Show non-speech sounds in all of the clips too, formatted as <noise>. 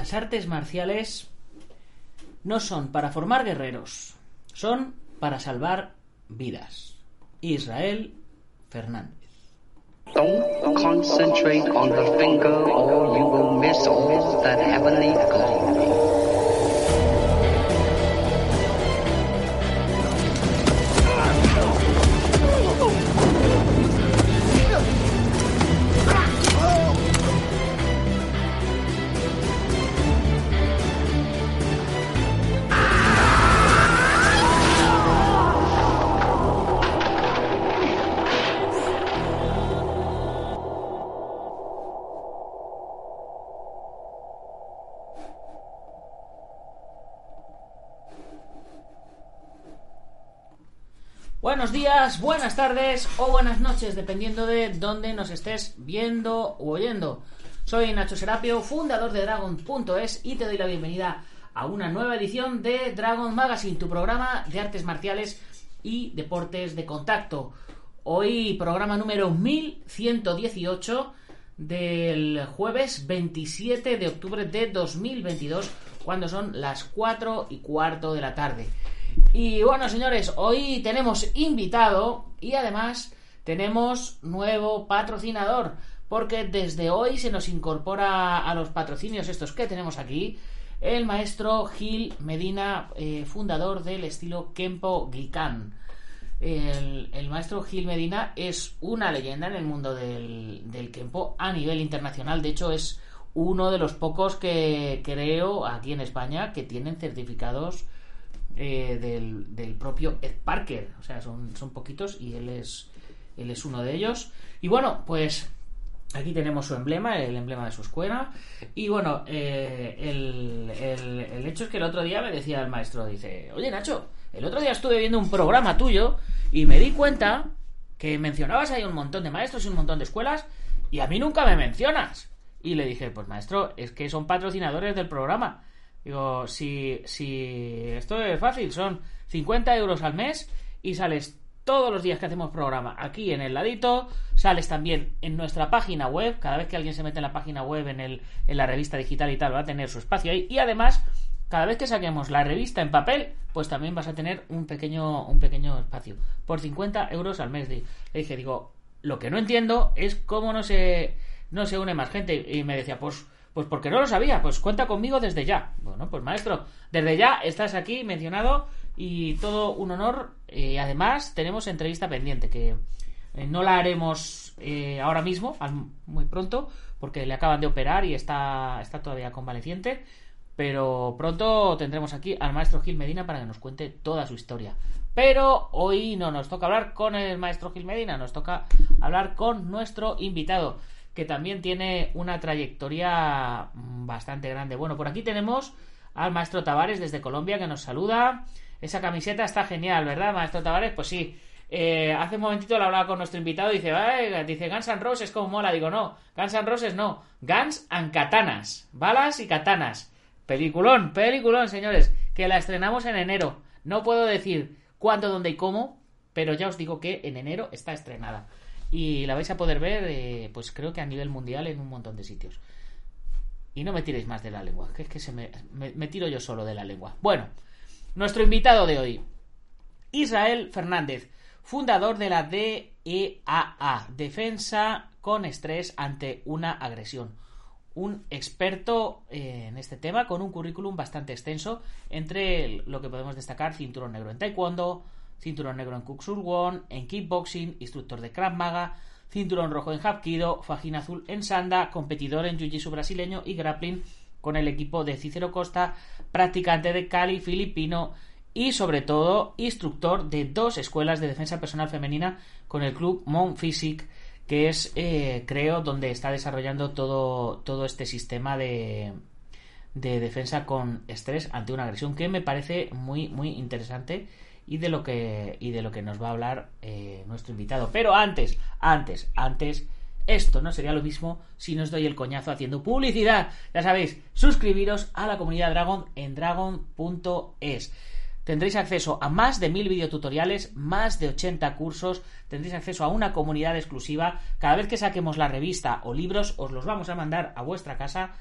Las artes marciales no son para formar guerreros, son para salvar vidas. Israel Fernández. Buenos días, buenas tardes o buenas noches, dependiendo de dónde nos estés viendo o oyendo. Soy Nacho Serapio, fundador de Dragon.es y te doy la bienvenida a una nueva edición de Dragon Magazine, tu programa de artes marciales y deportes de contacto. Hoy programa número 1118 del jueves 27 de octubre de 2022, cuando son las 4 y cuarto de la tarde. Y bueno, señores, hoy tenemos invitado y además tenemos nuevo patrocinador, porque desde hoy se nos incorpora a los patrocinios estos que tenemos aquí el maestro Gil Medina, eh, fundador del estilo Kempo Gikan. El, el, maestro Gil Medina es una leyenda en el mundo del, del Kempo a nivel internacional. De hecho, es uno de los pocos que creo aquí en España que tienen certificados eh, del, propio Ed Parker. O sea, son, son poquitos y él es, él es uno de ellos. Y bueno, pues aquí tenemos su emblema, el emblema de su escuela. Y bueno, eh, el, el, el, hecho es que el otro día me decía el maestro, dice, oye Nacho, el otro día estuve viendo un programa tuyo y me di cuenta que mencionabas ahí un montón de maestros y un montón de escuelas y a mí nunca me mencionas. Y le dije, pues maestro, es que son patrocinadores del programa. Digo, si, si esto es fácil, son 50 euros al mes y sales todos los días que hacemos programa aquí en el ladito, sales también en nuestra página web, cada vez que alguien se mete en la página web, en, el, en la revista digital y tal, va a tener su espacio ahí. Y además, cada vez que saquemos la revista en papel, pues también vas a tener un pequeño, un pequeño espacio, por 50 euros al mes. Le dije, digo, lo que no entiendo es cómo no se, no se une más gente. Y me decía, pues pues porque no lo sabía, pues cuenta conmigo desde ya. Bueno, pues maestro, desde ya estás aquí mencionado y todo un honor. Eh, además, tenemos entrevista pendiente que eh, no la haremos eh, ahora mismo, muy pronto, porque le acaban de operar y está, está todavía convaleciente. Pero pronto tendremos aquí al maestro Gil Medina para que nos cuente toda su historia. Pero hoy no nos toca hablar con el maestro Gil Medina, nos toca hablar con nuestro invitado que también tiene una trayectoria mm, bastante grande. Bueno, por aquí tenemos al maestro Tavares desde Colombia que nos saluda. Esa camiseta está genial, ¿verdad, maestro Tavares? Pues sí. Eh, hace un momentito le hablaba con nuestro invitado y dice, dice Guns N' Roses como mola. Digo, no, Guns N' Roses no. Guns and Katanas. Balas y katanas. Peliculón, peliculón, señores. Que la estrenamos en enero. No puedo decir cuándo, dónde y cómo, pero ya os digo que en enero está estrenada y la vais a poder ver, eh, pues creo que a nivel mundial en un montón de sitios. Y no me tiréis más de la lengua, que es que se me, me, tiro yo solo de la lengua. Bueno, nuestro invitado de hoy, Israel Fernández, fundador de la DEAA, Defensa con Estrés ante una agresión. Un experto eh, en este tema con un currículum bastante extenso, entre lo que podemos destacar cinturón negro en taekwondo, cinturón negro en Won, en kickboxing, instructor de Krav Maga, cinturón rojo en Hapkido, fajín azul en Sanda, competidor en Jiu-Jitsu brasileño y grappling con el equipo de Cícero Costa, practicante de Cali filipino y sobre todo instructor de dos escuelas de defensa personal femenina con el club Mon Physique que es eh, creo donde está desarrollando todo, todo este sistema de, de defensa con estrés ante una agresión que me parece muy muy interesante y de lo que y de lo que nos va a hablar eh, nuestro invitado. Pero antes antes antes esto no sería lo mismo si no os doy el coñazo haciendo publicidad. Ya sabéis suscribiros a la comunidad Dragon en dragon.es Tendréis acceso a más de mil videotutoriales, más de 80 cursos, tendréis acceso a una comunidad exclusiva. Cada vez que saquemos la revista o libros, os los vamos a mandar a vuestra casa.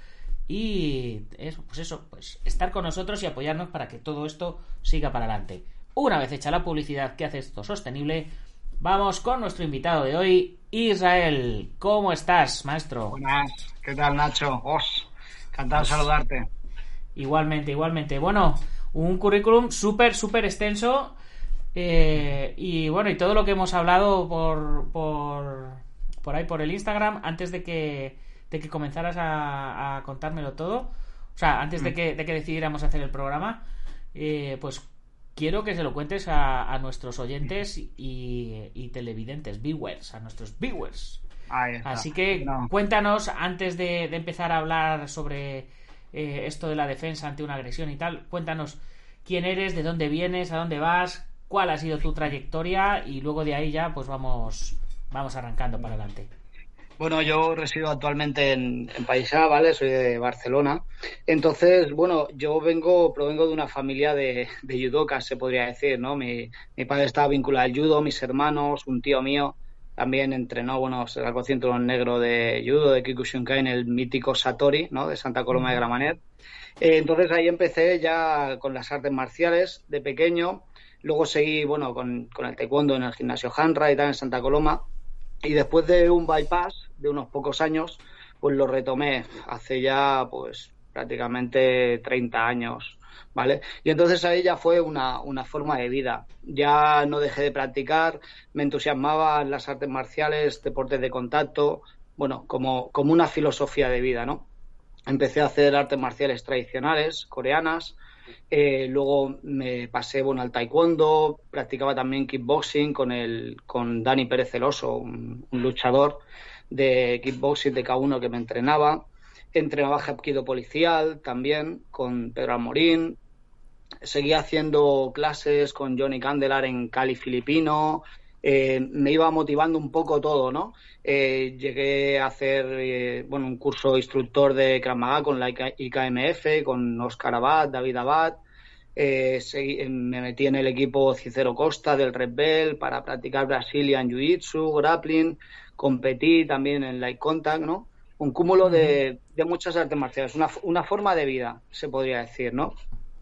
Y eso, pues eso, pues estar con nosotros y apoyarnos para que todo esto siga para adelante. Una vez hecha la publicidad que hace esto sostenible, vamos con nuestro invitado de hoy, Israel. ¿Cómo estás, maestro? Buenas, ¿qué tal, Nacho? Os, encantado de saludarte. Igualmente, igualmente. Bueno, un currículum súper, súper extenso. eh, y bueno, y todo lo que hemos hablado por, por, por ahí, por el Instagram, antes de que, de que comenzaras a, a contármelo todo, o sea, antes de que, de que decidiéramos hacer el programa, eh, pues quiero que se lo cuentes a, a nuestros oyentes y, y televidentes, viewers, a nuestros viewers. Así que No. cuéntanos, antes de, de empezar a hablar sobre eh, esto de la defensa ante una agresión y tal, cuéntanos quién eres, de dónde vienes, a dónde vas, cuál ha sido tu trayectoria y luego de ahí ya pues vamos, vamos arrancando para adelante. Bueno, yo resido actualmente en, en Paisá, ¿vale? Soy de Barcelona. Entonces, bueno, yo vengo, provengo de una familia de, de judocas, se podría decir, ¿no? Mi, mi padre estaba vinculado al judo, mis hermanos, un tío mío también entrenó, bueno, se sacó cinturón negro de judo, de Kyokushinkai en el mítico Satori, ¿no? De Santa Coloma de Gramanet. Eh, entonces ahí empecé ya con las artes marciales de pequeño. Luego seguí, bueno, con, con el taekwondo en el gimnasio Hanra y tal en Santa Coloma. Y después de un bypass de unos pocos años, pues lo retomé hace ya, pues, prácticamente 30 años, ¿vale? Y entonces ahí ya fue una, una forma de vida. Ya no dejé de practicar, me entusiasmaban las artes marciales, deportes de contacto, bueno, como, como una filosofía de vida, ¿no? Empecé a hacer artes marciales tradicionales, coreanas, eh, luego me pasé bueno al taekwondo, practicaba también kickboxing con el con Dani Pérez Celoso, un, luchador de kickboxing de K1 que me entrenaba. Entrenaba hapkido policial también con Pedro Almorín. Seguía haciendo clases con Johnny Candelar en Cali Filipino. Eh, me iba motivando un poco todo, ¿no? Eh, llegué a hacer eh, bueno, un curso instructor de Krav Maga con la IK- IKMF, con Oscar Abad, David Abad. Eh, seguí- me metí en el equipo Cicero Costa del Red Bell para practicar Brazilian Jiu-Jitsu, grappling, competí también en Light Contact, ¿no? Un cúmulo de, de muchas artes marciales, una, una forma de vida, se podría decir, ¿no?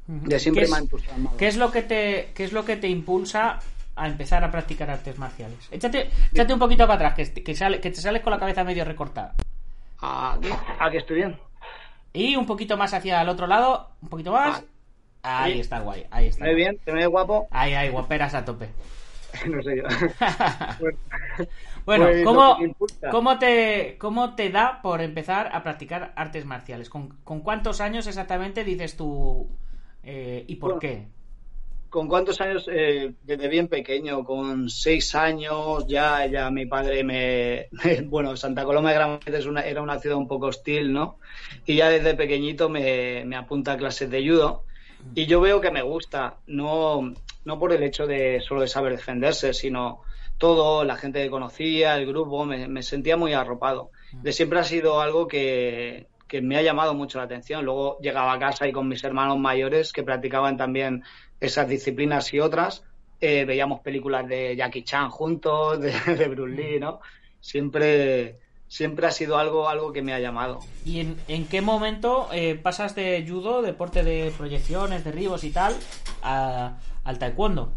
De siempre ¿Qué me ha es, entusiasmado. qué es lo que te qué es lo que te impulsa a empezar a practicar artes marciales? Échate, échate un poquito para atrás, que, que, sale, que te sales con la cabeza medio recortada. ¿A, a que estoy bien? Y un poquito más hacia el otro lado, un poquito más. Ahí Sí. está guay, ahí está. ¿Me ve bien? ¿Te me ve guapo? Ahí, ahí, guaperas a tope. <laughs> no sé yo. <laughs> Bueno, Pues ¿cómo, cómo te, ¿cómo te da por empezar a practicar artes marciales? ¿Con, con cuántos años exactamente dices tú eh, y por Bueno, qué? ¿Con cuántos años? Eh, desde bien pequeño, con seis años, ya, ya mi padre me... <laughs> Bueno, Santa Coloma de Gramanet es una, era una ciudad un poco hostil, ¿no? Y ya desde pequeñito me, me apunta a clases de judo. Y yo veo que me gusta, no, no por el hecho de solo de saber defenderse, sino todo, la gente que conocía, el grupo, me, me sentía muy arropado. De siempre ha sido algo que, que me ha llamado mucho la atención. Luego llegaba a casa y con mis hermanos mayores que practicaban también esas disciplinas y otras, eh, veíamos películas de Jackie Chan juntos, <laughs> de, de Bruce Lee, ¿no? Siempre, siempre ha sido algo, algo que me ha llamado. ¿Y en, en qué momento eh, pasas de judo, deporte de proyecciones, derribos y tal, a- al taekwondo?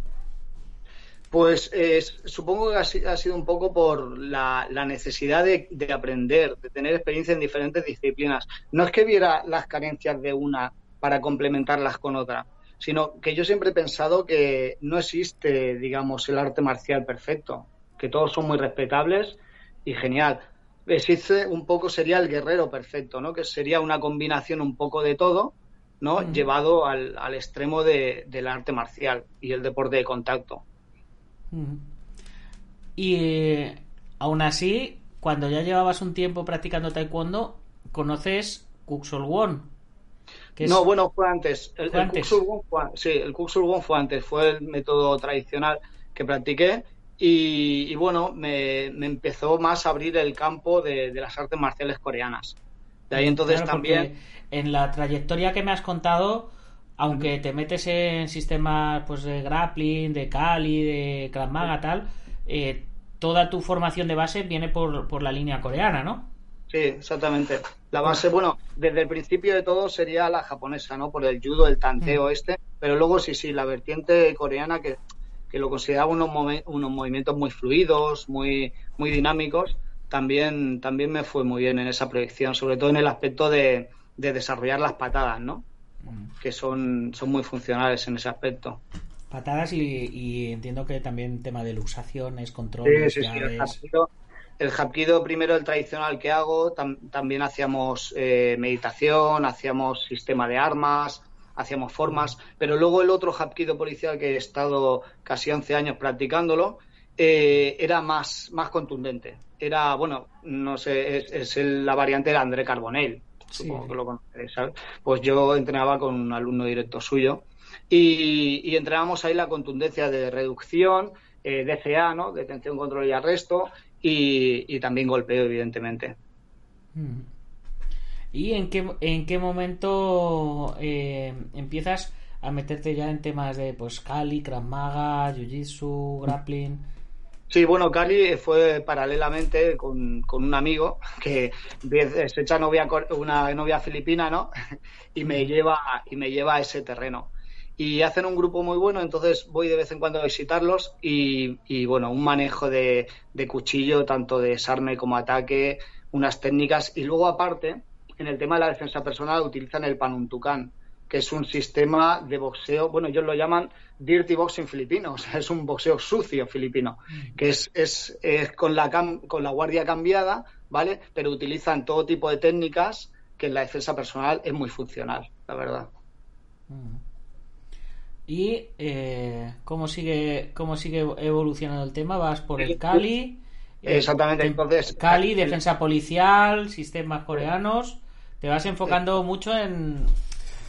Pues eh, supongo que ha, si- ha sido un poco por la, la necesidad de, de aprender, de tener experiencia en diferentes disciplinas. No es que viera las carencias de una para complementarlas con otra, sino que yo siempre he pensado que no existe, digamos, el arte marcial perfecto, que todos son muy respetables y genial. Existe un poco, sería el guerrero perfecto, ¿no? Que sería una combinación un poco de todo, ¿no? Llevado al, al extremo de, del arte marcial y el deporte de contacto. Y eh, aún así, cuando ya llevabas un tiempo practicando taekwondo, conoces Kuxol Won. Es... No, bueno, fue antes. El, ¿Fue el antes? Fue, sí, el fue antes. Fue el método tradicional que practiqué. Y, y bueno, me, me, empezó más a abrir el campo de, de las artes marciales coreanas. De ahí entonces claro, también. En la trayectoria que me has contado, aunque te metes en sistemas pues de grappling, de Kali, de Krav Maga, tal, eh, toda tu formación de base viene por, por, la línea coreana, ¿no? Sí, exactamente. La base, bueno, desde el principio de todo sería la japonesa, ¿no? Por el judo, el tanteo mm. este, pero luego sí, sí, la vertiente coreana que, que lo consideraba unos, unos movimientos muy fluidos, muy, muy dinámicos, también, también me fue muy bien en esa proyección, sobre todo en el aspecto de, de desarrollar las patadas, ¿no? que son, son muy funcionales en ese aspecto. Patadas y, y entiendo que también tema de luxaciones, control. Sí, sí, sí, el, hapkido, primero, el tradicional que hago, tam, también hacíamos eh, meditación, hacíamos sistema de armas, hacíamos formas, pero luego el otro hapkido policial que he estado casi 11 años practicándolo, eh, era más, más contundente. Era, bueno, no sé, es, es el, la variante de André Carbonell, supongo que lo conoceréis, ¿sabes? Pues yo entrenaba con un alumno directo suyo y, y entrenábamos ahí la contundencia de reducción, eh, DCA, ¿no? Detención, control y arresto y, y también golpeo, evidentemente. Mm. ¿Y en qué, en qué momento eh, empiezas a meterte ya en temas de pues Kali, Krav Maga, Jiu-Jitsu, grappling? Sí, bueno, Cali fue paralelamente con, con un amigo que se echa novia, una novia filipina, ¿no? <laughs> Y me lleva, y me lleva a ese terreno. Y hacen un grupo muy bueno, entonces voy de vez en cuando a visitarlos y, y bueno, un manejo de, de, cuchillo, tanto de desarme como ataque, unas técnicas. Y luego aparte, en el tema de la defensa personal utilizan el panuntucán, que es un sistema de boxeo, bueno, ellos lo llaman dirty boxing filipino, o sea, es un boxeo sucio filipino, que es, es, es con, la cam, con la guardia cambiada, ¿vale? Pero utilizan todo tipo de técnicas que en la defensa personal es muy funcional, la verdad. ¿Y eh, cómo sigue cómo sigue evolucionando el tema? ¿Vas por el Cali? Exactamente, entonces... Cali, defensa policial, sistemas coreanos... Te vas enfocando mucho en,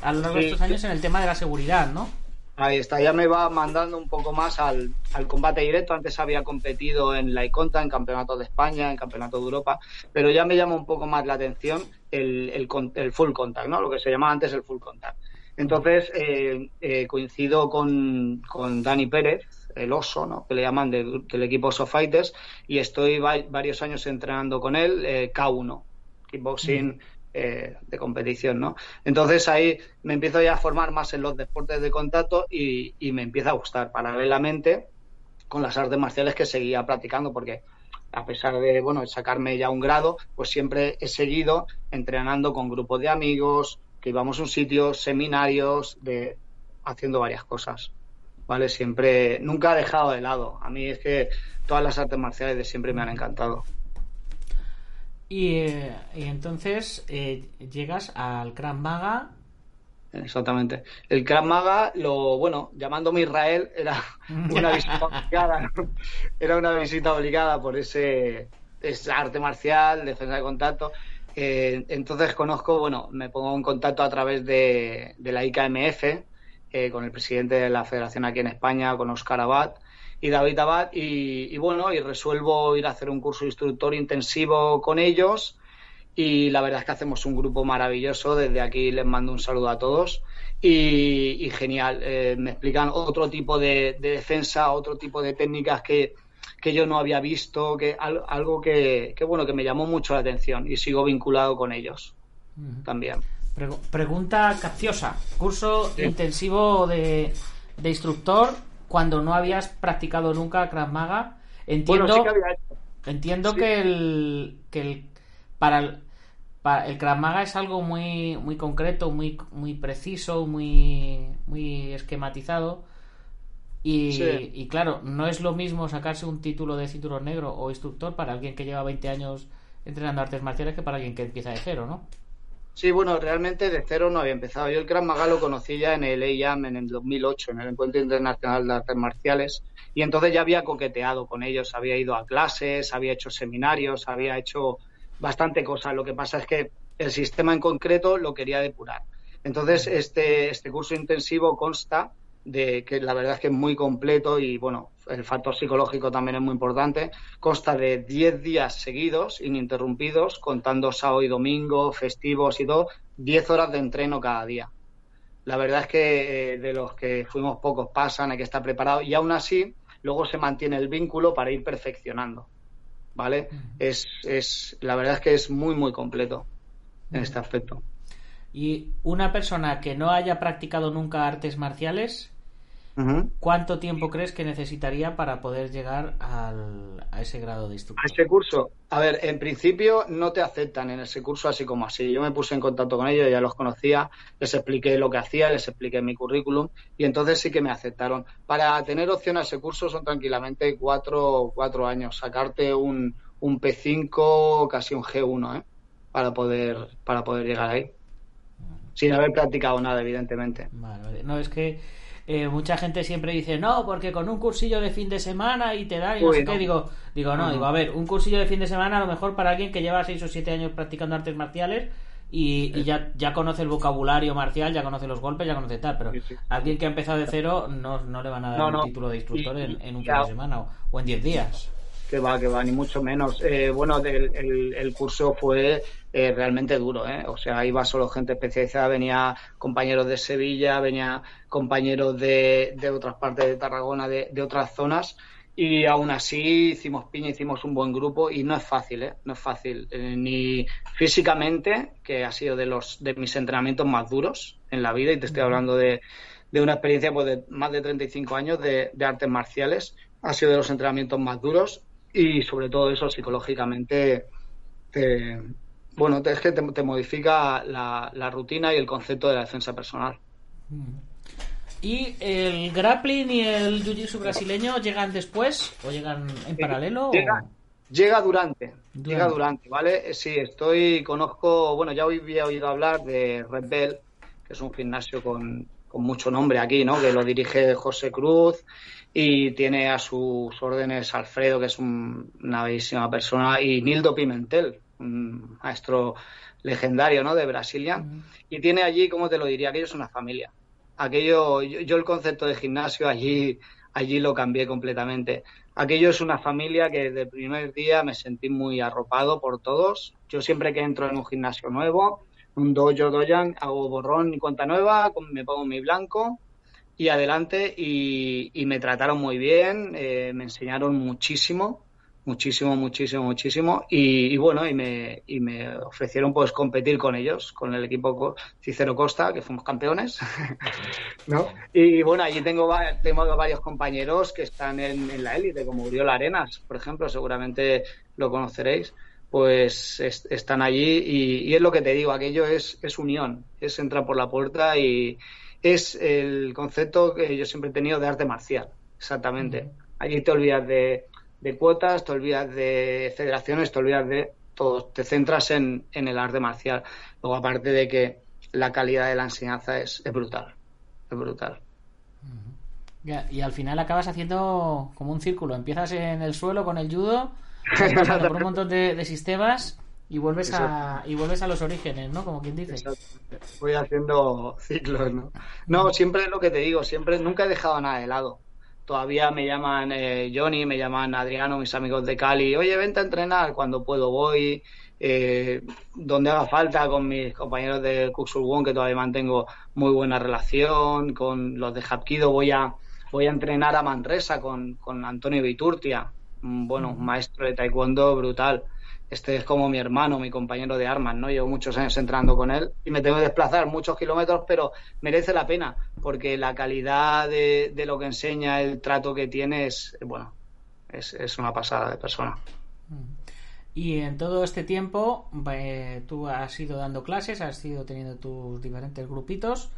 a lo largo de estos años en el tema de la seguridad, ¿no? Ahí está, ya me va mandando un poco más al, al, combate directo. Antes había competido en la Iconta, en Campeonato de España, en Campeonato de Europa, pero ya me llama un poco más la atención el, el, el full contact, ¿no? Lo que se llamaba antes el full contact. Entonces eh, eh, coincido con, con, Dani Pérez, el oso, ¿no? Que le llaman de, del equipo Oso Fighters, y estoy va varios años entrenando con él, eh, K1, kickboxing. Mm eh, de competición, ¿no? Entonces ahí me empiezo ya a formar más en los deportes de contacto y, y, me empieza a gustar paralelamente con las artes marciales que seguía practicando porque a pesar de, bueno, sacarme ya un grado, pues siempre he seguido entrenando con grupos de amigos, que íbamos a un sitio, seminarios, de haciendo varias cosas. ¿Vale? Siempre, nunca he dejado de lado. A mí es que todas las artes marciales de siempre me han encantado. Y, eh, y entonces eh, llegas al Krav Maga. Exactamente. El Krav Maga, lo bueno, llamándome Israel, era <laughs> una visita obligada. ¿no? Era una visita obligada por ese, ese arte marcial, defensa de contacto. Eh, entonces conozco, bueno, me pongo en contacto a través de, la IKMF, eh, con el presidente de la federación aquí en España, con Oscar Abad y David Abad y, bueno, y resuelvo ir a hacer un curso instructor intensivo con ellos y la verdad es que hacemos un grupo maravilloso, desde aquí les mando un saludo a todos y, genial, eh, me explican otro tipo de, defensa, otro tipo de técnicas que, que yo no había visto, que algo que, que, bueno, que me llamó mucho la atención y sigo vinculado con ellos uh -huh. también. Pregunta capciosa, curso sí. intensivo de, de instructor cuando no habías practicado nunca Krav Maga. Entiendo, bueno, sí que, había hecho. entiendo sí. que el que el para el, para el Krav Maga es algo muy muy concreto, muy muy preciso, muy muy esquematizado. Y, sí. y, claro, no es lo mismo sacarse un título de cinturón negro o instructor para alguien que lleva 20 años entrenando artes marciales que para alguien que empieza de cero, ¿no? Sí, bueno, realmente de cero no había empezado. Yo el Krav Maga lo conocí ya en el EIAM en el 2008, en el Encuentro Internacional de Artes Marciales, y entonces ya había coqueteado con ellos, había ido a clases, había hecho seminarios, había hecho bastante cosas. Lo que pasa es que el sistema en concreto lo quería depurar. Entonces, este, este curso intensivo consta de que la verdad es que es muy completo y bueno, el factor psicológico también es muy importante. Consta de 10 días seguidos, ininterrumpidos, contando sábado y domingo, festivos y todo, 10 horas de entreno cada día. La verdad es que eh, de los que fuimos pocos pasan, hay que estar preparado y aún así luego se mantiene el vínculo para ir perfeccionando. ¿Vale? Es, es, la verdad es que es muy, muy completo en este aspecto. Y una persona que no haya practicado nunca artes marciales, ¿cuánto tiempo crees que necesitaría para poder llegar al, a ese grado de instructor? A ese curso, a ver, en principio no te aceptan en ese curso así como así. Yo me puse en contacto con ellos, ya los conocía, les expliqué lo que hacía, les expliqué mi currículum y entonces sí que me aceptaron. Para tener opción a ese curso son tranquilamente cuatro, cuatro años, sacarte un, un P5, casi un G1, ¿eh? para poder para poder llegar ahí sin haber practicado nada, evidentemente. Vale, No, es que eh, mucha gente siempre dice, no, porque con un cursillo de fin de semana y te da y no sé qué. Digo, digo, no, digo, a ver, un cursillo de fin de semana a lo mejor para alguien que lleva 6 o 7 años practicando artes marciales y, ya, ya conoce el vocabulario marcial, ya conoce los golpes, ya conoce tal, pero alguien que ha empezado de cero no, no le van a dar un título de instructor en, un fin de semana o, en 10 días. Que va, que va, ni mucho menos. Eh, bueno, el, el curso fue eh, realmente duro, ¿eh? O sea, iba solo gente especializada, venía compañeros de Sevilla, venía compañeros de, de otras partes de Tarragona, de, de, otras zonas, y aún así hicimos piña, hicimos un buen grupo y no es fácil, ¿eh? No es fácil, eh, ni físicamente, que ha sido de los de mis entrenamientos más duros en la vida, y te estoy hablando de, de una experiencia pues, de más de 35 años de, de artes marciales, ha sido de los entrenamientos más duros y sobre todo eso psicológicamente te, bueno, es que te, modifica la, rutina y el concepto de la defensa personal. Mm. ¿Y el grappling y el jiu-jitsu brasileño llegan después o llegan en paralelo? Llega, durante, llega durante, ¿vale? Sí, estoy, conozco, bueno, ya había oído hablar de Red Bell, que es un gimnasio con, con mucho nombre aquí, ¿no? Que lo dirige José Cruz y tiene a sus órdenes Alfredo, que es una bellísima persona, y Nildo Pimentel, un maestro legendario ¿no? de Brasilia, y tiene allí, como te lo diría, aquello es una familia. Aquello, yo, el concepto de gimnasio allí, allí lo cambié completamente. Aquello es una familia que desde el primer día me sentí muy arropado por todos. Yo siempre que entro en un gimnasio nuevo, un dojo, doyan, hago borrón y cuenta nueva, me pongo mi blanco y adelante y, me trataron muy bien, eh, me enseñaron muchísimo muchísimo, muchísimo, muchísimo. Y, bueno, y me, y me ofrecieron pues competir con ellos, con el equipo Cicero Costa, que fuimos campeones. <laughs> ¿no? Y bueno, allí tengo, tengo varios compañeros que están en, la élite, como Uriol Arenas, por ejemplo, seguramente lo conoceréis. Pues están allí y, es lo que te digo, aquello es, es unión, es entrar por la puerta y es el concepto que yo siempre he tenido de arte marcial, exactamente. Allí te olvidas de, de cuotas, te olvidas de federaciones, te olvidas de todo, te centras en, en el arte marcial. Luego, aparte de que la calidad de la enseñanza es, es brutal, es brutal. y al final acabas haciendo como un círculo. Empiezas en el suelo con el judo, <laughs> por un montón de, sistemas y vuelves a y vuelves a los orígenes, ¿no? Como quien dice. Voy haciendo ciclos, ¿no? No, siempre es lo que te digo, siempre nunca he dejado nada de lado todavía me llaman eh, Johnny, me llaman Adriano, mis amigos de Cali, oye, vente a entrenar, cuando puedo voy, eh, donde haga falta con mis compañeros de Kuxulwon, que todavía mantengo muy buena relación, con los de Hapkido voy a, voy a entrenar a Manresa con, con Antonio Viturtia, bueno, un maestro de taekwondo brutal este es como mi hermano, mi compañero de armas, ¿no? Llevo muchos años entrando con él y me tengo que desplazar muchos kilómetros, pero merece la pena porque la calidad de, lo que enseña, el trato que tiene es, bueno, es, una pasada de persona. Y en todo este tiempo eh, tú has ido dando clases, has ido teniendo tus diferentes grupitos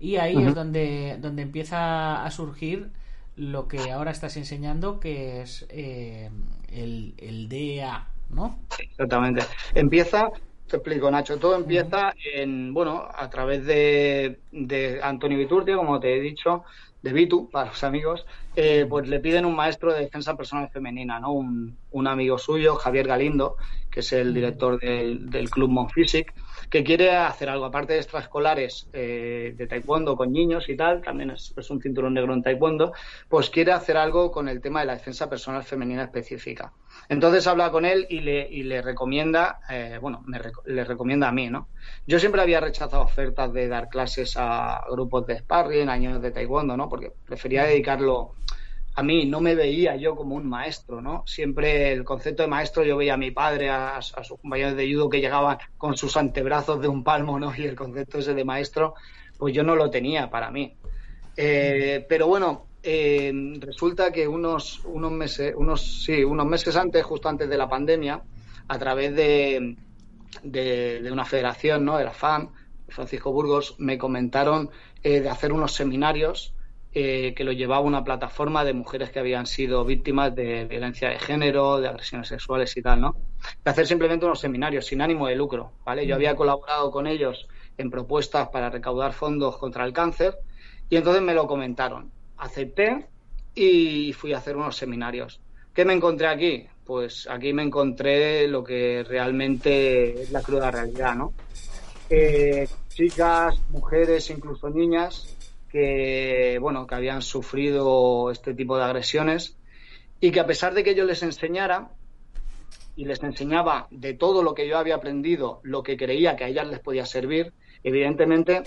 y ahí es donde, donde empieza a surgir lo que ahora estás enseñando, que es eh, el, el DA, ¿no? Exactamente. Empieza, te explico, Nacho. Todo empieza en, bueno, a través de, de Antonio Viturtia, como te he dicho, de Vitu, para los amigos, eh, pues le piden un maestro de defensa personal femenina, ¿no? Un, un amigo suyo, Javier Galindo, que es el director del, del Club Monfisic, que quiere hacer algo, aparte de extraescolares eh, de taekwondo con niños y tal, también es, es, un cinturón negro en taekwondo, pues quiere hacer algo con el tema de la defensa personal femenina específica. Entonces habla con él y le, y le recomienda, eh, bueno, me, le recomienda a mí, ¿no? Yo siempre había rechazado ofertas de dar clases a grupos de sparring, años de taekwondo, ¿no? Porque prefería dedicarlo a mí no me veía yo como un maestro, ¿no? Siempre el concepto de maestro yo veía a mi padre, a, sus compañeros de judo que llegaban con sus antebrazos de un palmo, ¿no? <laughs> Y el concepto ese de maestro, pues yo no lo tenía para mí. Eh, pero bueno, eh, resulta que unos, unos meses, unos, sí, unos meses antes, justo antes de la pandemia, a través de, de, de una federación, ¿no? De la FAM, Francisco Burgos, me comentaron eh, de hacer unos seminarios eh, que lo llevaba una plataforma de mujeres que habían sido víctimas de violencia de género, de agresiones sexuales y tal, ¿no? De hacer simplemente unos seminarios sin ánimo de lucro, ¿vale? Yo había colaborado con ellos en propuestas para recaudar fondos contra el cáncer y entonces me lo comentaron. Acepté y fui a hacer unos seminarios. ¿Qué me encontré aquí? Pues aquí me encontré lo que realmente es la cruda realidad, ¿no? Eh, chicas, mujeres, incluso niñas que bueno que habían sufrido este tipo de agresiones y que a pesar de que yo les enseñara y les enseñaba de todo lo que yo había aprendido lo que creía que a ellas les podía servir evidentemente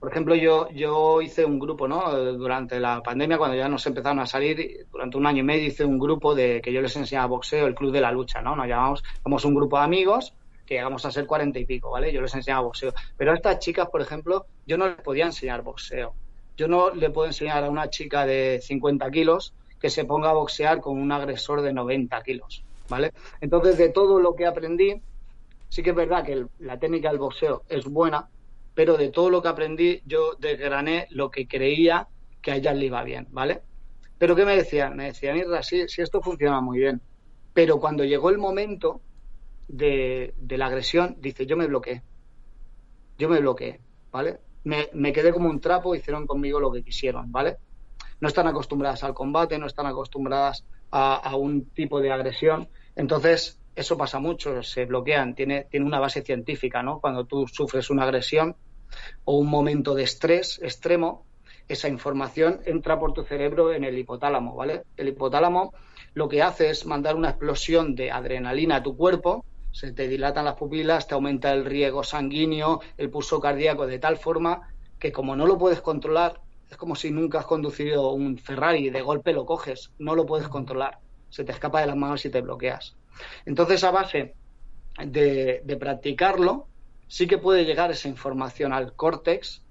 por ejemplo yo yo hice un grupo no durante la pandemia cuando ya nos empezaron a salir durante un año y medio hice un grupo de que yo les enseñaba boxeo el club de la lucha no nos llamamos somos un grupo de amigos que llegamos a ser cuarenta y pico, ¿vale? Yo les enseñaba boxeo. Pero a estas chicas, por ejemplo, yo no les podía enseñar boxeo. Yo no le puedo enseñar a una chica de 50 kilos que se ponga a boxear con un agresor de 90 kilos, ¿vale? Entonces, de todo lo que aprendí, sí que es verdad que la técnica del boxeo es buena, pero de todo lo que aprendí, yo desgrané lo que creía que a ellas le iba bien, ¿vale? Pero ¿qué me decían? Me decían, Irra, sí, sí, esto funciona muy bien. Pero cuando llegó el momento de, de, la agresión, dice, yo me bloqueé. Yo me bloqueé, ¿vale? Me, quedé como un trapo, hicieron conmigo lo que quisieron, ¿vale? No están acostumbradas al combate, no están acostumbradas a, a un tipo de agresión. Entonces, eso pasa mucho, se bloquean, tiene, tiene una base científica, ¿no? Cuando tú sufres una agresión o un momento de estrés extremo, esa información entra por tu cerebro en el hipotálamo, ¿vale? El hipotálamo lo que hace es mandar una explosión de adrenalina a tu cuerpo, se te dilatan las pupilas, te aumenta el riego sanguíneo, el pulso cardíaco de tal forma que como no lo puedes controlar, es como si nunca has conducido un Ferrari y de golpe lo coges, no lo puedes controlar, se te escapa de las manos y te bloqueas. Entonces, a base de, de practicarlo, sí que puede llegar esa información al córtex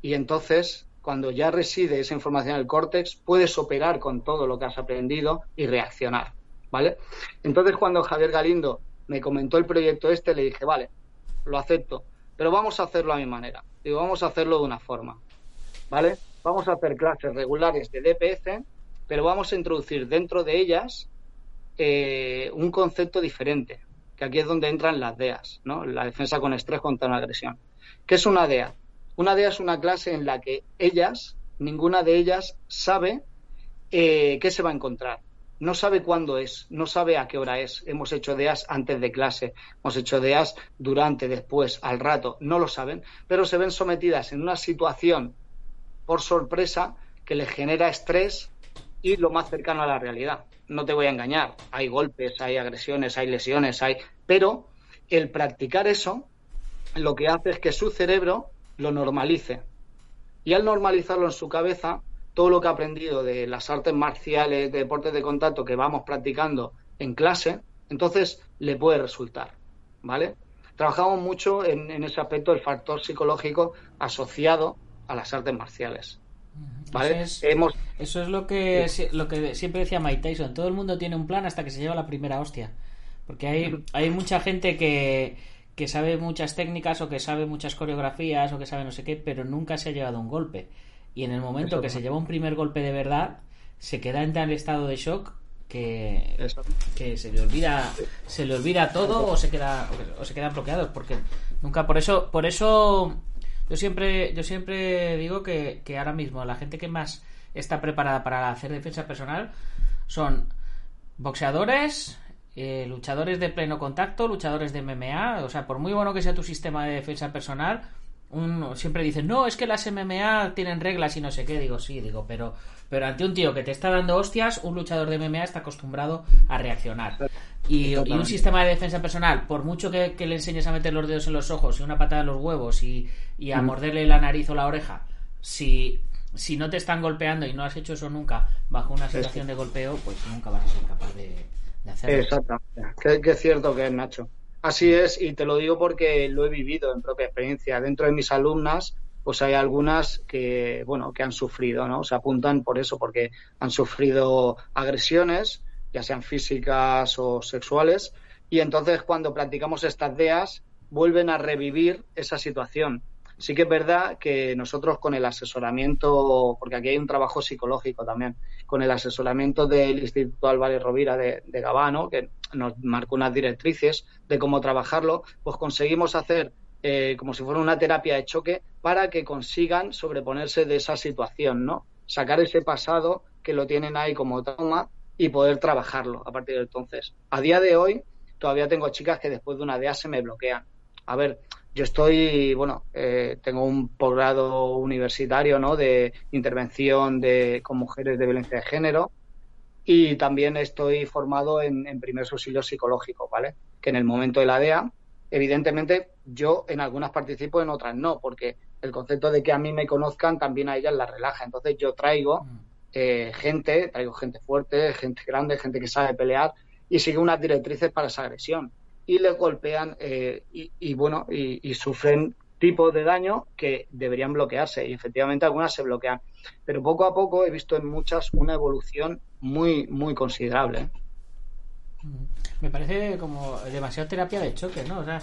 y entonces cuando ya reside esa información en el córtex, puedes operar con todo lo que has aprendido y reaccionar, ¿vale? Entonces, cuando Javier Galindo me comentó el proyecto este, le dije, vale, lo acepto, pero vamos a hacerlo a mi manera. Digo, vamos a hacerlo de una forma, ¿vale? Vamos a hacer clases regulares de DPS, pero vamos a introducir dentro de ellas eh, un concepto diferente, que aquí es donde entran las DEAs, ¿no? La defensa con estrés contra una agresión. ¿Qué es una DEA? Una DEA es una clase en la que ellas, ninguna de ellas, sabe eh, qué se va a encontrar. No sabe cuándo es, no sabe a qué hora es. Hemos hecho DEAs antes de clase, hemos hecho DEAs durante, después, al rato. No lo saben, pero se ven sometidas en una situación por sorpresa que les genera estrés y lo más cercano a la realidad. No te voy a engañar, hay golpes, hay agresiones, hay lesiones, hay. Pero el practicar eso lo que hace es que su cerebro lo normalice. Y al normalizarlo en su cabeza, todo lo que ha aprendido de las artes marciales, de deportes de contacto que vamos practicando en clase, entonces le puede resultar. ¿Vale? Trabajamos mucho en, en ese aspecto del factor psicológico asociado a las artes marciales. ¿Vale? Eso es, Hemos... eso es lo que, lo que siempre decía Mike Tyson. Todo el mundo tiene un plan hasta que se lleva la primera hostia. Porque hay, hay mucha gente que, que sabe muchas técnicas o que sabe muchas coreografías o que sabe no sé qué, pero nunca se ha llevado un golpe. Y en el momento Eso que no. se lleva un primer golpe de verdad, se queda en tal estado de shock que, que se le olvida se le olvida todo o se queda o se quedan bloqueados porque nunca por eso por eso yo siempre yo siempre digo que, que ahora mismo la gente que más está preparada para hacer defensa personal son boxeadores eh, luchadores de pleno contacto luchadores de MMA o sea por muy bueno que sea tu sistema de defensa personal uno siempre dice no es que las MMA tienen reglas y no sé qué digo sí digo pero pero ante un tío que te está dando hostias, un luchador de MMA está acostumbrado a reaccionar. Y, un sistema de defensa personal, por mucho que, le enseñes a meter los dedos en los ojos y una patada en los huevos y, a mm. morderle la nariz o la oreja, si, si no te están golpeando y no has hecho eso nunca bajo una situación de golpeo, pues nunca vas a ser capaz de, hacerlo. Exactamente. Que, es cierto que es, Nacho. Así es, y te lo digo porque lo he vivido en propia experiencia. Dentro de mis alumnas, pues hay algunas que, bueno, que han sufrido, ¿no? Se apuntan por eso, porque han sufrido agresiones, ya sean físicas o sexuales, y entonces cuando practicamos estas DEAS vuelven a revivir esa situación. Sí que es verdad que nosotros con el asesoramiento, porque aquí hay un trabajo psicológico también, con el asesoramiento del Instituto Álvarez Rovira de, de Gabano, que nos marcó unas directrices de cómo trabajarlo, pues conseguimos hacer eh, como si fuera una terapia de choque para que consigan sobreponerse de esa situación, ¿no? Sacar ese pasado que lo tienen ahí como trauma y poder trabajarlo a partir de entonces. A día de hoy todavía tengo chicas que después de una DEA se me bloquean. A ver, yo estoy, bueno, eh, tengo un posgrado universitario, ¿no? De intervención de, con mujeres de violencia de género y también estoy formado en, en primer auxilio psicológico, ¿vale? Que en el momento de la DEA Evidentemente, yo en algunas participo, en otras no, porque el concepto de que a mí me conozcan también a ellas la relaja. Entonces yo traigo mm. eh, gente, traigo gente fuerte, gente grande, gente que sabe pelear y sigue unas directrices para esa agresión. Y le golpean eh, y, bueno, y, sufren tipos de daño que deberían bloquearse y efectivamente algunas se bloquean. Pero poco a poco he visto en muchas una evolución muy, muy considerable. Mm me parece como demasiada terapia de choque, ¿no? O sea,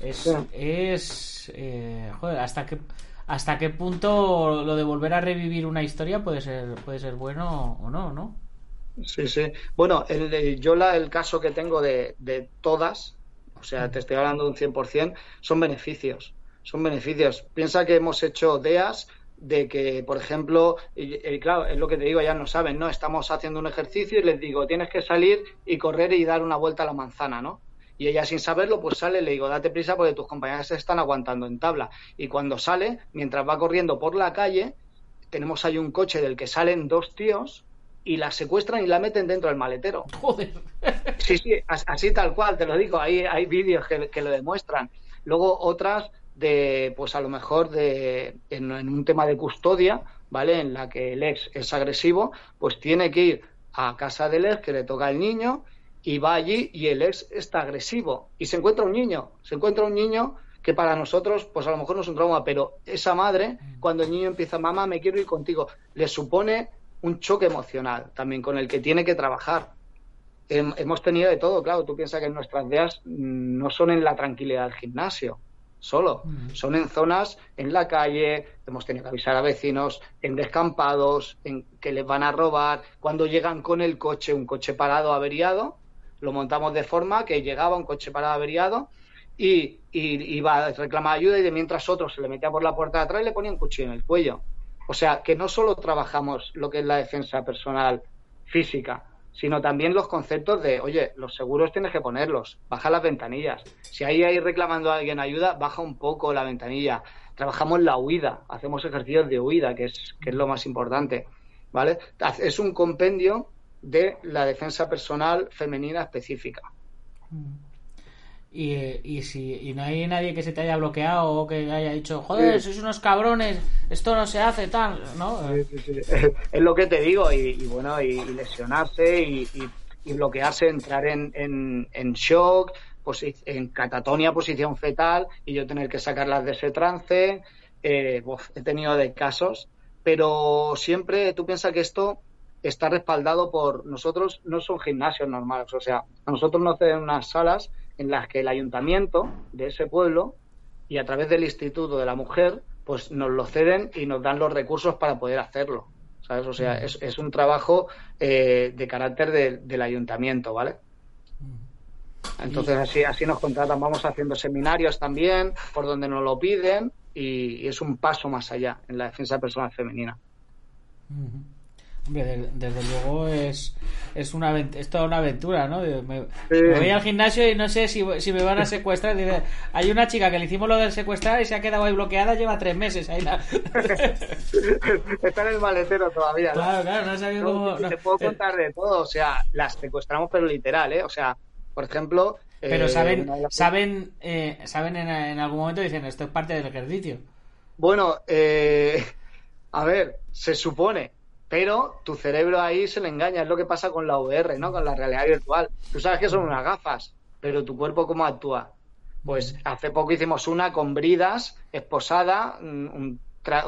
es, es eh, joder, hasta qué hasta qué punto lo de volver a revivir una historia puede ser puede ser bueno o no, ¿no? Sí, sí. Bueno, el, yo la, el caso que tengo de, de todas, o sea, te estoy hablando de un 100%, son beneficios. Son beneficios. Piensa que hemos hecho DEAS de que, por ejemplo, y, claro, es lo que te digo, ya no saben, ¿no? Estamos haciendo un ejercicio y les digo, tienes que salir y correr y dar una vuelta a la manzana, ¿no? Y ella sin saberlo, pues sale, le digo, date prisa porque tus compañeras se están aguantando en tabla. Y cuando sale, mientras va corriendo por la calle, tenemos ahí un coche del que salen dos tíos y la secuestran y la meten dentro del maletero. <laughs> Joder. Sí, sí, así tal cual, te lo digo, ahí hay vídeos que, que lo demuestran. Luego otras de, pues a lo mejor de, en, un tema de custodia, ¿vale? En la que el ex es agresivo, pues tiene que ir a casa del ex que le toca al niño y va allí y el ex está agresivo y se encuentra un niño, se encuentra un niño que para nosotros, pues a lo mejor no es un trauma, pero esa madre, cuando el niño empieza, mamá, me quiero ir contigo, le supone un choque emocional también con el que tiene que trabajar. Hemos tenido de todo, claro, tú piensas que nuestras ideas no son en la tranquilidad del gimnasio, solo. Son en zonas, en la calle, hemos tenido que avisar a vecinos, en descampados, en que les van a robar. Cuando llegan con el coche, un coche parado averiado, lo montamos de forma que llegaba un coche parado averiado y, iba a reclamar ayuda y de mientras otro se le metía por la puerta de atrás y le ponía un cuchillo en el cuello. O sea, que no solo trabajamos lo que es la defensa personal física, sino también los conceptos de, oye, los seguros tienes que ponerlos, baja las ventanillas. Si ahí hay reclamando a alguien ayuda, baja un poco la ventanilla. Trabajamos la huida, hacemos ejercicios de huida, que es, que es lo más importante. ¿Vale? Es un compendio de la defensa personal femenina específica. Mm. Y, y si y no hay nadie que se te haya bloqueado o que haya dicho, joder, sois unos cabrones, esto no se hace tal, ¿no? <laughs> es lo que te digo, y, bueno, y, lesionarse y, bloquearse, entrar en, en, shock, en catatonia, posición fetal, y yo tener que sacarlas de ese trance. Eh, he tenido de casos, pero siempre tú piensas que esto está respaldado por nosotros, no son gimnasios normales, o sea, a nosotros nos ceden unas salas en las que el ayuntamiento de ese pueblo y a través del Instituto de la Mujer pues nos lo ceden y nos dan los recursos para poder hacerlo. ¿sabes? O sea, es, es un trabajo eh, de carácter del ayuntamiento, ¿vale? Entonces así, así nos contratan, vamos haciendo seminarios también, por donde nos lo piden, y, es un paso más allá en la defensa personal femenina. Hombre, desde, luego es, es, una, es toda una aventura, ¿no? Me, voy al gimnasio y no sé si, si me van a secuestrar. hay una chica que le hicimos lo del secuestrar y se ha quedado ahí bloqueada, lleva tres meses. Ahí <laughs> <laughs> Está en el maletero todavía. ¿no? Claro, claro, no sabía cómo. Te puedo contar de todo, o sea, las secuestramos, pero literal, ¿eh? O sea, por ejemplo. Pero eh, saben, saben, eh, saben en, en, algún momento dicen esto es parte del ejercicio. Bueno, eh, a ver, se supone pero tu cerebro ahí se le engaña, es lo que pasa con la VR, ¿no? Con la realidad virtual. Tú sabes que son unas gafas, pero tu cuerpo cómo actúa. Pues hace poco hicimos una con bridas, esposada,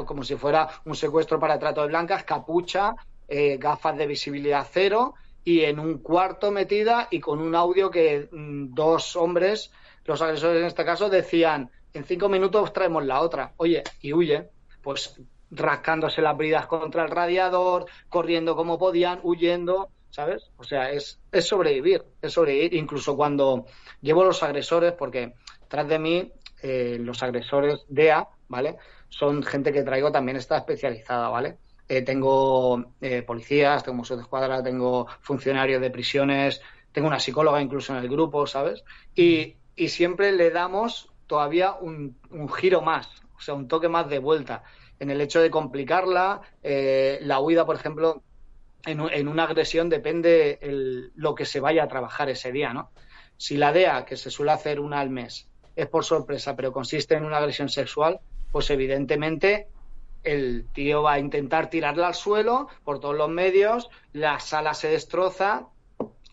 como si fuera un secuestro para trato de blancas, capucha, eh, gafas de visibilidad cero y en un cuarto metida y con un audio que mm, dos hombres, los agresores en este caso, decían, en cinco minutos traemos la otra, oye, y huye. Pues rascándose las bridas contra el radiador, corriendo como podían, huyendo, ¿sabes? O sea, es, sobrevivir, es sobrevivir, incluso cuando llevo los agresores, porque tras de mí eh, los agresores DEA, ¿vale? Son gente que traigo también está especializada, ¿vale? Eh, tengo eh, policías, tengo museos de escuadra, tengo funcionarios de prisiones, tengo una psicóloga incluso en el grupo, ¿sabes? Y, y siempre le damos todavía un, un giro más, o sea, un toque más de vuelta en el hecho de complicarla. Eh, la huida, por ejemplo, en, una agresión depende lo que se vaya a trabajar ese día, ¿no? Si la DEA, que se suele hacer una al mes, es por sorpresa, pero consiste en una agresión sexual, pues evidentemente el tío va a intentar tirarla al suelo por todos los medios, la sala se destroza,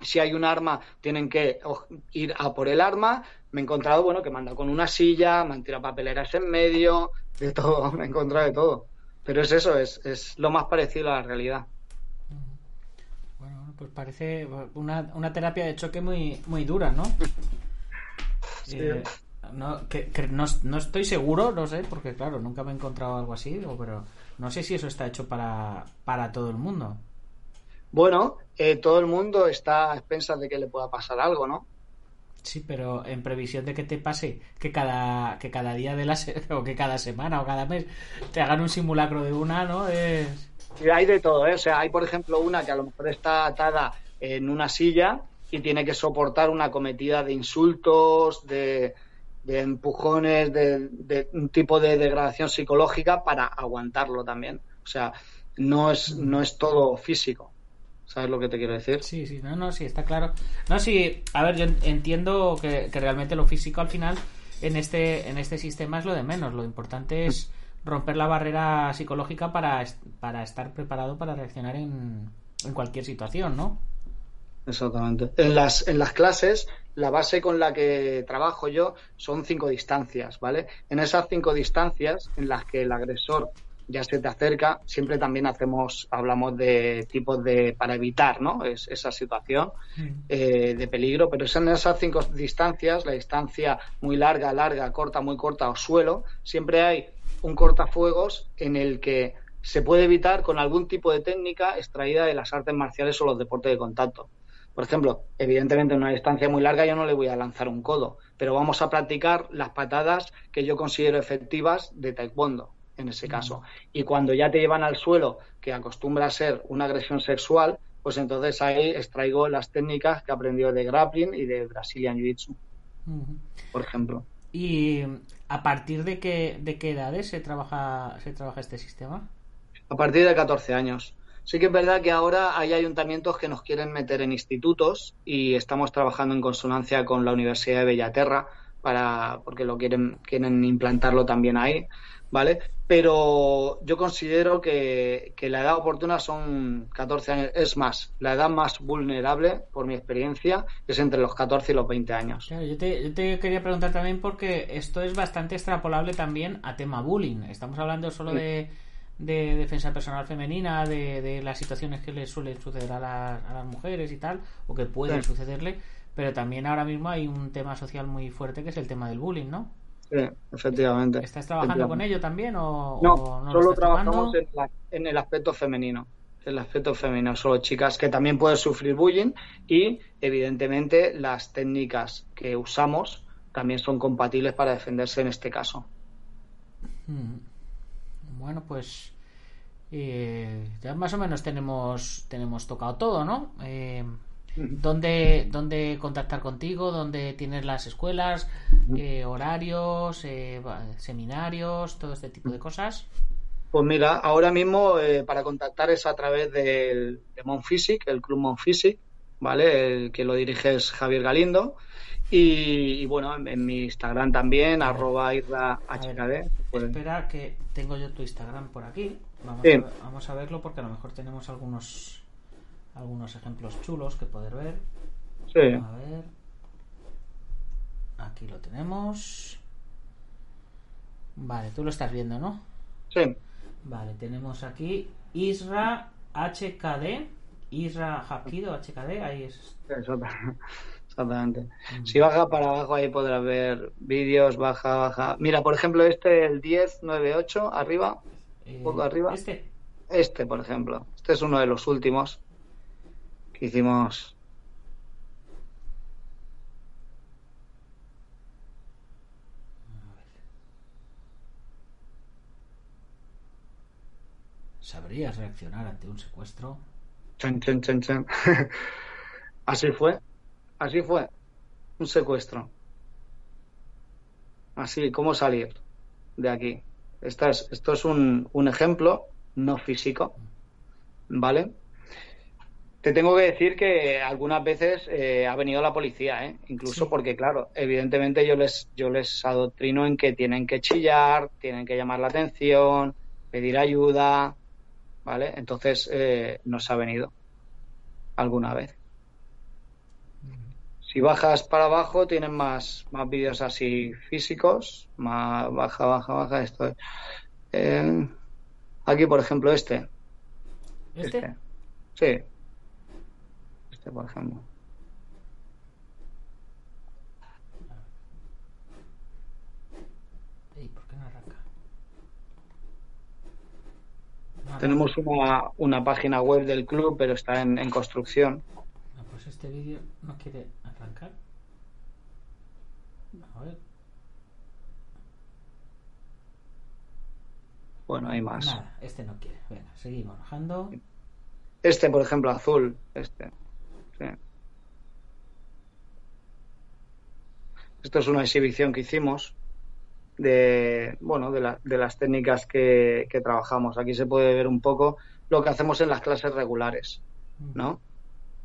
si hay un arma tienen que ir a por el arma. Me he encontrado, bueno, que manda con una silla, me han tirado papeleras en medio, de todo, <laughs> me he encontrado de todo. Pero es eso, es, es lo más parecido a la realidad. Bueno, pues parece una, una terapia de choque muy, muy dura, ¿no? <laughs> Eh, no, que, no, no, estoy seguro, no sé, porque claro, nunca me he encontrado algo así, pero no sé si eso está hecho para, para todo el mundo. Bueno, eh, todo el mundo está a expensas de que le pueda pasar algo, ¿no? Sí, pero en previsión de que te pase que cada, que cada día de la <laughs> o que cada semana o cada mes te hagan un simulacro de una, ¿no? Es... hay de todo, ¿eh? O sea, hay, por ejemplo, una que a lo mejor está atada en una silla y tiene que soportar una cometida de insultos, de, de empujones, de, de, un tipo de degradación psicológica para aguantarlo también. O sea, no es, no es todo físico. ¿Sabes lo que te quiero decir? Sí, sí, no, no, sí, está claro. No, sí, a ver, yo entiendo que, realmente lo físico al final en este, en este sistema es lo de menos. Lo importante es romper la barrera psicológica para, para estar preparado para reaccionar en, en cualquier situación, ¿no? Exactamente. En las, en las clases, la base con la que trabajo yo son cinco distancias, ¿vale? En esas cinco distancias en las que el agresor ya se te acerca, siempre también hacemos, hablamos de tipos de, para evitar, ¿no? Es, esa situación mm. eh, de peligro, pero es en esas cinco distancias, la distancia muy larga, larga, corta, muy corta o suelo, siempre hay un cortafuegos en el que se puede evitar con algún tipo de técnica extraída de las artes marciales o los deportes de contacto. Por ejemplo, evidentemente en una distancia muy larga yo no le voy a lanzar un codo, pero vamos a practicar las patadas que yo considero efectivas de taekwondo en ese caso. Y cuando ya te llevan al suelo, que acostumbra a ser una agresión sexual, pues entonces ahí extraigo las técnicas que aprendió de grappling y de Brazilian Jiu-Jitsu, por ejemplo. ¿Y a partir de qué, de qué edades se trabaja, se trabaja este sistema? A partir de 14 años. Sí que es verdad que ahora hay ayuntamientos que nos quieren meter en institutos y estamos trabajando en consonancia con la Universidad de Bellaterra para porque lo quieren quieren implantarlo también ahí ¿vale? Pero yo considero que, la edad oportuna son 14 años. Es más, la edad más vulnerable, por mi experiencia, es entre los 14 y los 20 años. yo, te, quería preguntar también porque esto es bastante extrapolable también a tema bullying. Estamos hablando solo de, defensa personal femenina, de, las situaciones que le suelen suceder a, las mujeres y tal, o que pueden sucederle, pero también ahora mismo hay un tema social muy fuerte que es el tema del bullying, ¿no? Sí, efectivamente. ¿Estás trabajando con ello también? O, no, solo trabajamos en, el aspecto femenino. el aspecto femenino, solo chicas, que también pueden sufrir bullying y, evidentemente, las técnicas que usamos también son compatibles para defenderse en este caso. Mm. Bueno, pues eh, ya más o menos tenemos tenemos tocado todo, ¿no? Eh, ¿dónde, ¿Dónde contactar contigo? ¿Dónde tienes las escuelas? Eh, ¿Horarios? Eh, ¿Seminarios? Todo este tipo de cosas. Pues mira, ahora mismo eh, para contactar es a través del, de Monfisic, el Club Monfisic, ¿vale? El que lo dirige es Javier Galindo. Y, y bueno, en, en, mi Instagram también, arroba irra hkd. Pues... Espera que tengo yo tu Instagram por aquí. Vamos, sí. a, vamos a verlo porque a lo mejor tenemos algunos algunos ejemplos chulos que poder ver. Sí. A ver. Aquí lo tenemos. Vale, tú lo estás viendo, ¿no? Sí. Vale, tenemos aquí Isra HKD. Isra Hapkido HKD, ahí es. <laughs> Exactamente. Mm. Si baja para abajo ahí podrás ver vídeos, baja, baja. Mira, por ejemplo, este, el 1098, arriba, Eh, un poco arriba. Este. Este, por ejemplo. Este es uno de los últimos que hicimos. ¿Sabrías reaccionar ante un secuestro? Chan, chan, chan, chan. <laughs> Así fue. Así fue. Un secuestro. Así, ¿cómo salir de aquí? Esto es, esto es un, un ejemplo no físico. ¿Vale? Te tengo que decir que algunas veces eh, ha venido la policía, ¿eh? incluso Sí. porque, claro, evidentemente yo les, yo les adoctrino en que tienen que chillar, tienen que llamar la atención, pedir ayuda, ¿vale? Entonces eh, nos ha venido alguna vez. Si bajas para abajo tienen más, más vídeos así físicos, más baja, baja, baja. Esto es. Eh, aquí, por ejemplo, este. ¿Este? Sí. Este, por ejemplo. Ey, ¿por qué no arranca? Tenemos una, una página web del club, pero está en, en construcción. No, pues este vídeo no quiere arrancar. A ver. Bueno, hay más. Nada, este no quiere. Venga, seguimos bajando. Este, por ejemplo, azul. Este. Sí. Esto es una exhibición que hicimos de, bueno, de, la- de las técnicas que, que trabajamos. Aquí se puede ver un poco lo que hacemos en las clases regulares, ¿no?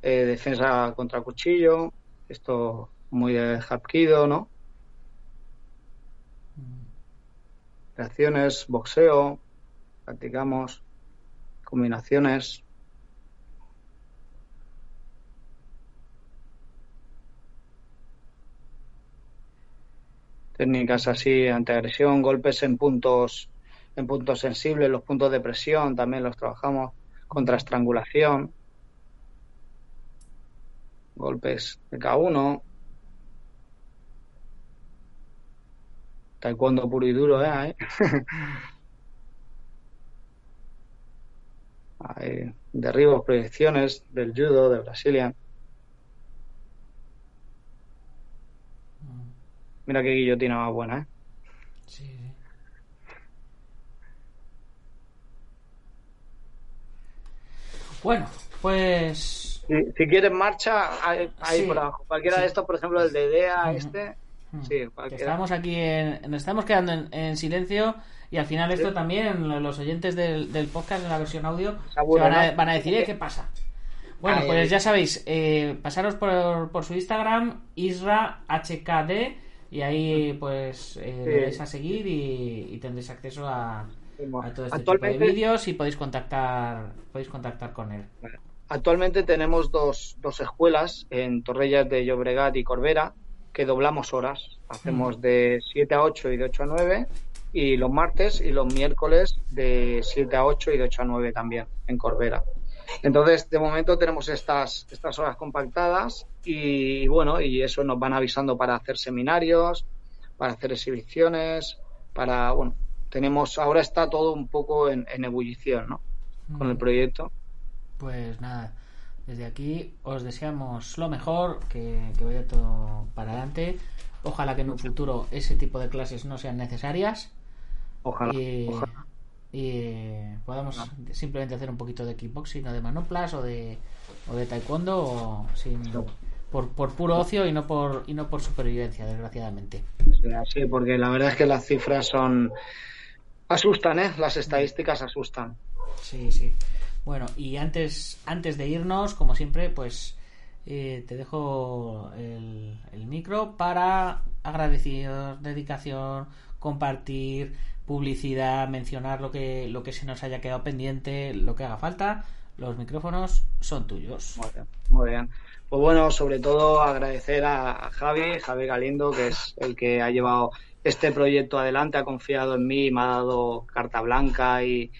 Eh, defensa contra cuchillo, esto muy de Hapkido, ¿no? Reacciones, boxeo, practicamos combinaciones. Técnicas así antiagresión, golpes en puntos en puntos sensibles, los puntos de presión también los trabajamos, contra estrangulación, golpes de K1, taekwondo puro y duro, ¿eh? <laughs> Derribos, proyecciones del judo, de Brazilian. Mira qué guillotina más buena, ¿eh? Sí, sí. Bueno, pues. Si, si quieres marcha, ahí, Sí, por abajo. Cualquiera sí. de estos, por ejemplo, el de DEA, este. mm, Sí, cualquiera. estamos aquí en, nos estamos quedando en, en silencio y al final esto también lo- los oyentes del, del podcast en la versión audio van, a, ¿no? van a decir "Eh, qué pasa bueno Ay, pues ya sabéis eh, pasaros por, por su Instagram israhkd y ahí pues eh, Sí. le dais a seguir y, y tendréis acceso a, a todo este tipo de vídeos y podéis contactar podéis contactar con él actualmente tenemos dos, dos escuelas en Torrellas de Llobregat y Corbera que doblamos horas. Hacemos de 7 a 8 y de 8 a 9 y los martes y los miércoles de 7 a 8 y de 8 a 9 también en Corbera. Entonces, de momento tenemos estas, estas horas compactadas y, bueno, y eso nos van avisando para hacer seminarios, para hacer exhibiciones, para, bueno, tenemos, ahora está todo un poco en, en ebullición, ¿no? Con el proyecto. Pues nada, desde aquí os deseamos lo mejor, que, que vaya todo para adelante. Ojalá que en un futuro ese tipo de clases no sean necesarias. Ojalá. Y, ojalá. y podamos simplemente hacer un poquito de kickboxing o de manoplas o de, o de taekwondo o sin, por, por puro ocio y no por, y no por supervivencia, desgraciadamente. Sí, porque la verdad es que las cifras son. asustan, ¿eh? Las estadísticas asustan. Sí, sí. Bueno, y antes, antes de irnos, como siempre, pues eh, te dejo el, el micro para agradecidos, dedicación, compartir, publicidad, mencionar lo que, lo que se nos haya quedado pendiente, lo que haga falta. Los micrófonos son tuyos. Muy bien, muy bien. Pues bueno, sobre todo agradecer a Javi, Javi Galindo, que es el que ha llevado este proyecto adelante, ha confiado en mí, me ha dado carta blanca y,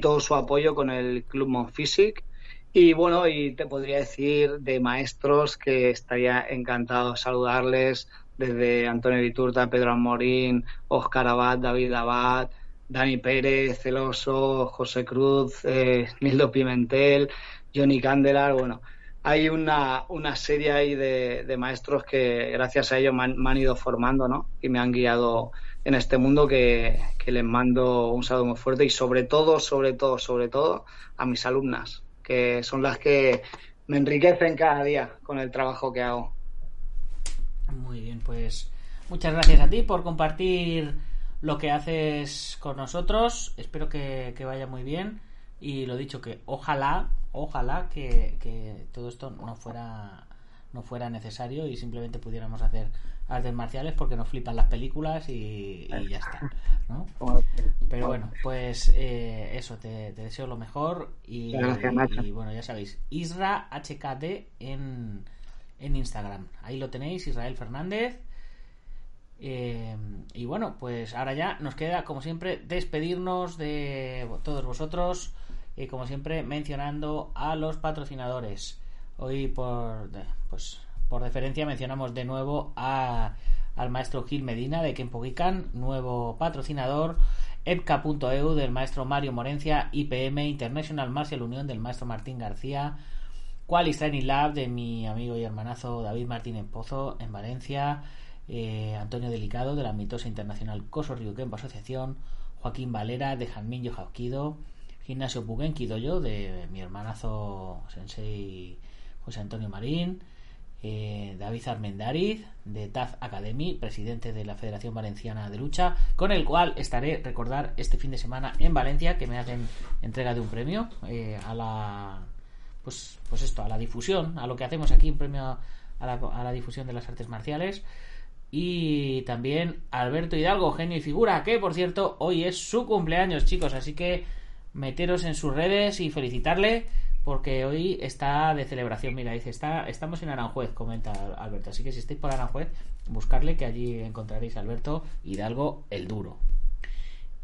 todo su apoyo con el Club Monfisic. Y bueno, y te podría decir de maestros que estaría encantado saludarles, desde Antonio Viturta, Pedro Amorín, Oscar Abad, David Abad, Dani Pérez, Celoso, José Cruz, eh, Nildo Pimentel, Johnny Candelar, bueno, hay una, una serie ahí de, de, maestros que gracias a ellos me han, han, ido formando, ¿no? Y me han guiado en este mundo que, que les mando un saludo muy fuerte y sobre todo, sobre todo, sobre todo a mis alumnas, que son las que me enriquecen cada día con el trabajo que hago. Muy bien, pues muchas gracias a ti por compartir lo que haces con nosotros. Espero que, que vaya muy bien. Y lo dicho, que ojalá, ojalá que, que, todo esto no fuera no fuera necesario y simplemente pudiéramos hacer artes marciales porque nos flipan las películas y, y ya está. ¿no? Pero bueno, pues eh, eso, te, te, deseo lo mejor y, Gracias, y, y, bueno, ya sabéis, Isra HKD en, en Instagram. Ahí lo tenéis, Israel Fernández. Eh, y bueno, pues ahora ya nos queda, como siempre, despedirnos de todos vosotros. Y como siempre, mencionando a los patrocinadores. Hoy, por, pues, por deferencia, mencionamos de nuevo a, al maestro Gil Medina de Kempogican, nuevo patrocinador. EPCA.eu del maestro Mario Morencia, IPM International Martial Unión del maestro Martín García, Qualis Training Lab de mi amigo y hermanazo David Martínez Pozo en Valencia, eh, Antonio Delicado de la mitosa internacional Coso Río Kempo Asociación, Joaquín Valera de Janmin Jauquido, Gimnasio Pugen yo de mi hermanazo Sensei José Antonio Marín, eh, David Armendariz de TAF Academy, presidente de la Federación Valenciana de Lucha, con el cual estaré recordar este fin de semana en Valencia que me hacen entrega de un premio eh, a la pues pues esto a la difusión a lo que hacemos aquí un premio a la, a la difusión de las artes marciales. Y también Alberto Hidalgo, genio y figura, que por cierto hoy es su cumpleaños, chicos, así que meteros en sus redes y felicitarle porque hoy está de celebración. Mira, dice, está, estamos en Aranjuez, comenta Alberto. Así que si estáis por Aranjuez, buscarle que allí encontraréis a Alberto Hidalgo el Duro.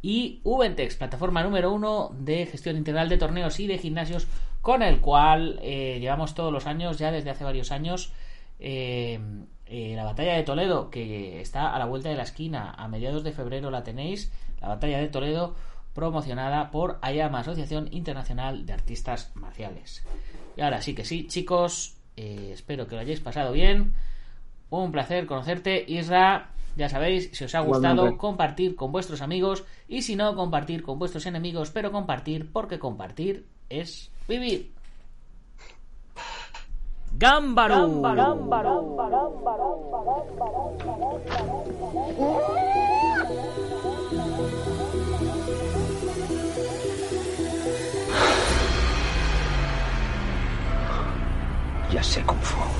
Y Ubentex, plataforma número uno de gestión integral de torneos y de gimnasios, con el cual eh, llevamos todos los años, ya desde hace varios años, eh, eh, la batalla de Toledo, que está a la vuelta de la esquina, a mediados de febrero la tenéis, la batalla de Toledo promocionada por AYAMA, Asociación Internacional de Artistas Marciales. Y ahora sí que sí, chicos, eh, espero que lo hayáis pasado bien. Un placer conocerte, Isra. Ya sabéis, si os ha gustado, compartir con vuestros amigos y si no, compartir con vuestros enemigos, pero compartir porque compartir es vivir. Gámbaro. Ya sé Kung Fu.